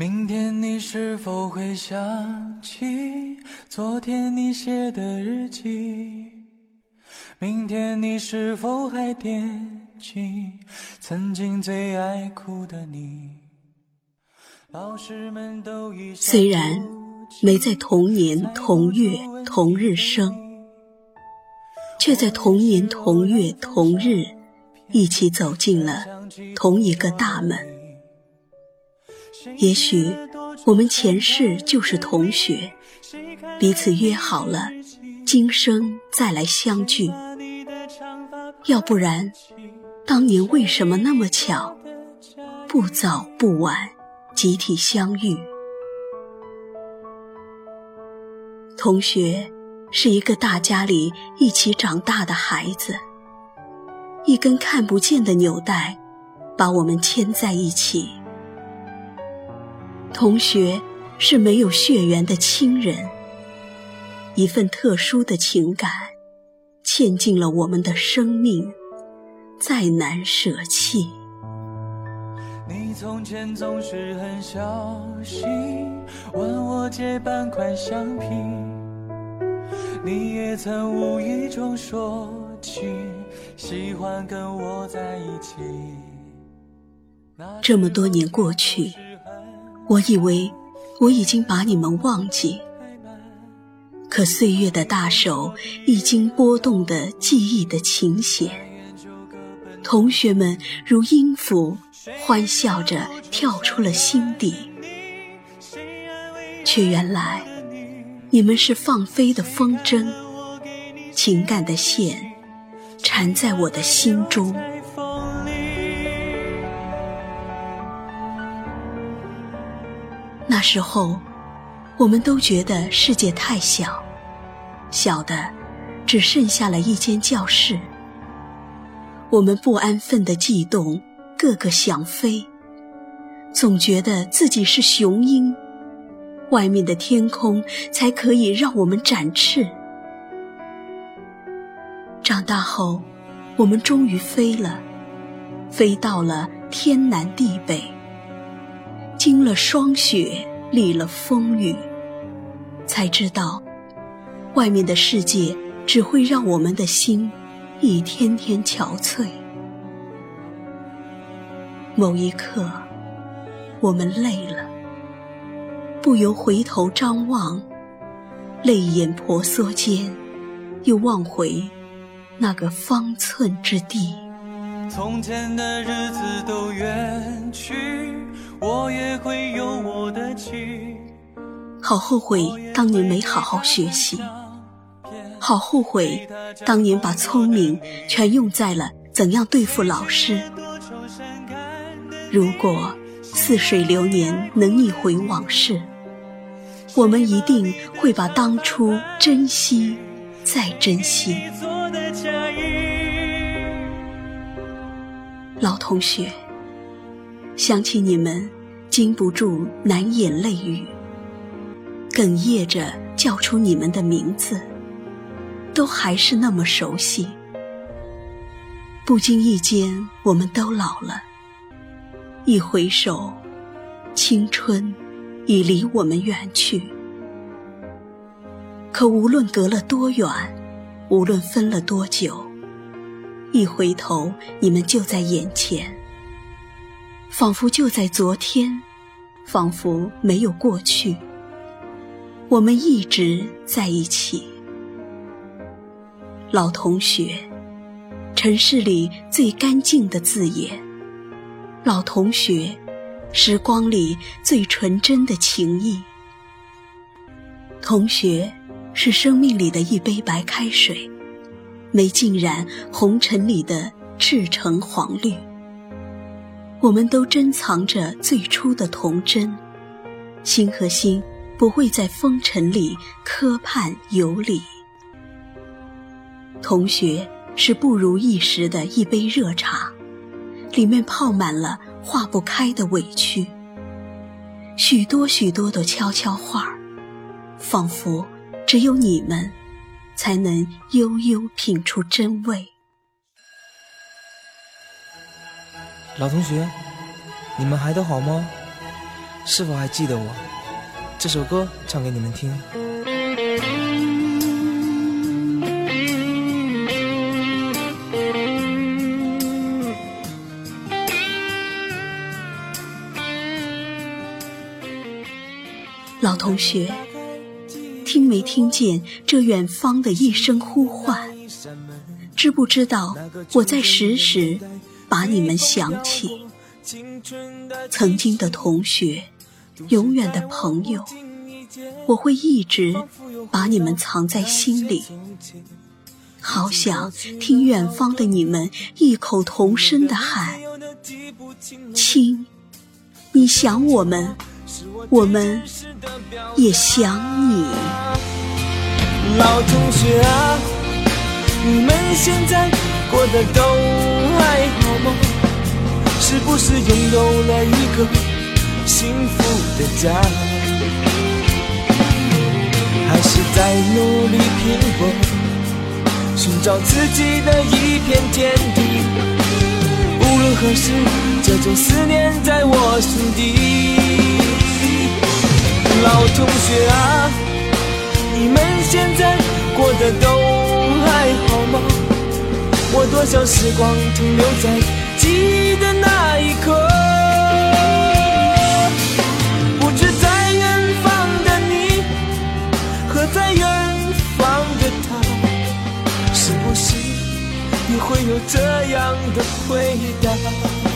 明天你是否会想起昨天你写的日记？明天你是否还惦记曾经最爱哭的你？老师们都已虽然没在同年同月同日生，却在同年同月同日一起走进了同一个大门。也许我们前世就是同学，彼此约好了，今生再来相聚。要不然，当年为什么那么巧，不早不晚，集体相遇？同学是一个大家里一起长大的孩子，一根看不见的纽带，把我们牵在一起。同学是没有血缘的亲人，一份特殊的情感，嵌进了我们的生命，再难舍弃。你从前总是很小心，问我借半块橡皮，你也曾无意中说起喜欢跟我在一起。这么多年过去。我以为我已经把你们忘记，可岁月的大手已经拨动的记忆的琴弦，同学们如音符欢笑着跳出了心底，却原来你们是放飞的风筝，情感的线缠在我的心中。那时候，我们都觉得世界太小，小的只剩下了一间教室。我们不安分的悸动，个个想飞，总觉得自己是雄鹰，外面的天空才可以让我们展翅。长大后，我们终于飞了，飞到了天南地北。经了霜雪，历了风雨，才知道，外面的世界只会让我们的心一天天憔悴。某一刻，我们累了，不由回头张望，泪眼婆娑间，又望回那个方寸之地。从前的日子都远去。我也会有我的好后悔当年没好好学习，好后悔当年把聪明全用在了怎样对付老师。如果似水流年能逆回往事，我们一定会把当初珍惜再珍惜。老同学。想起你们，禁不住难掩泪雨，哽咽着叫出你们的名字，都还是那么熟悉。不经意间，我们都老了，一回首，青春已离我们远去。可无论隔了多远，无论分了多久，一回头，你们就在眼前。仿佛就在昨天，仿佛没有过去。我们一直在一起，老同学，城市里最干净的字眼。老同学，时光里最纯真的情谊。同学，是生命里的一杯白开水，没浸染红尘里的赤橙黄绿。我们都珍藏着最初的童真，心和心不会在风尘里磕绊游离。同学是不如意时的一杯热茶，里面泡满了化不开的委屈。许多许多的悄悄话仿佛只有你们才能悠悠品出真味。老同学，你们还都好吗？是否还记得我？这首歌唱给你们听。老同学，听没听见这远方的一声呼唤？知不知道我在时时把你们想起？曾经的同学，永远的朋友，我会一直把你们藏在心里。好想听远方的你们异口同声的喊：“亲，你想我们，我们也想你。”老同学啊，你们现在过得都还好吗？是不是拥有了一个幸福的家？还是在努力拼搏，寻找自己的一片天地？无论何时，这种思念在我心底。老同学啊，你们现在过得都还好吗？我多想时光停留在记忆的那一刻。不知在远方的你和在远方的他，是不是也会有这样的回答？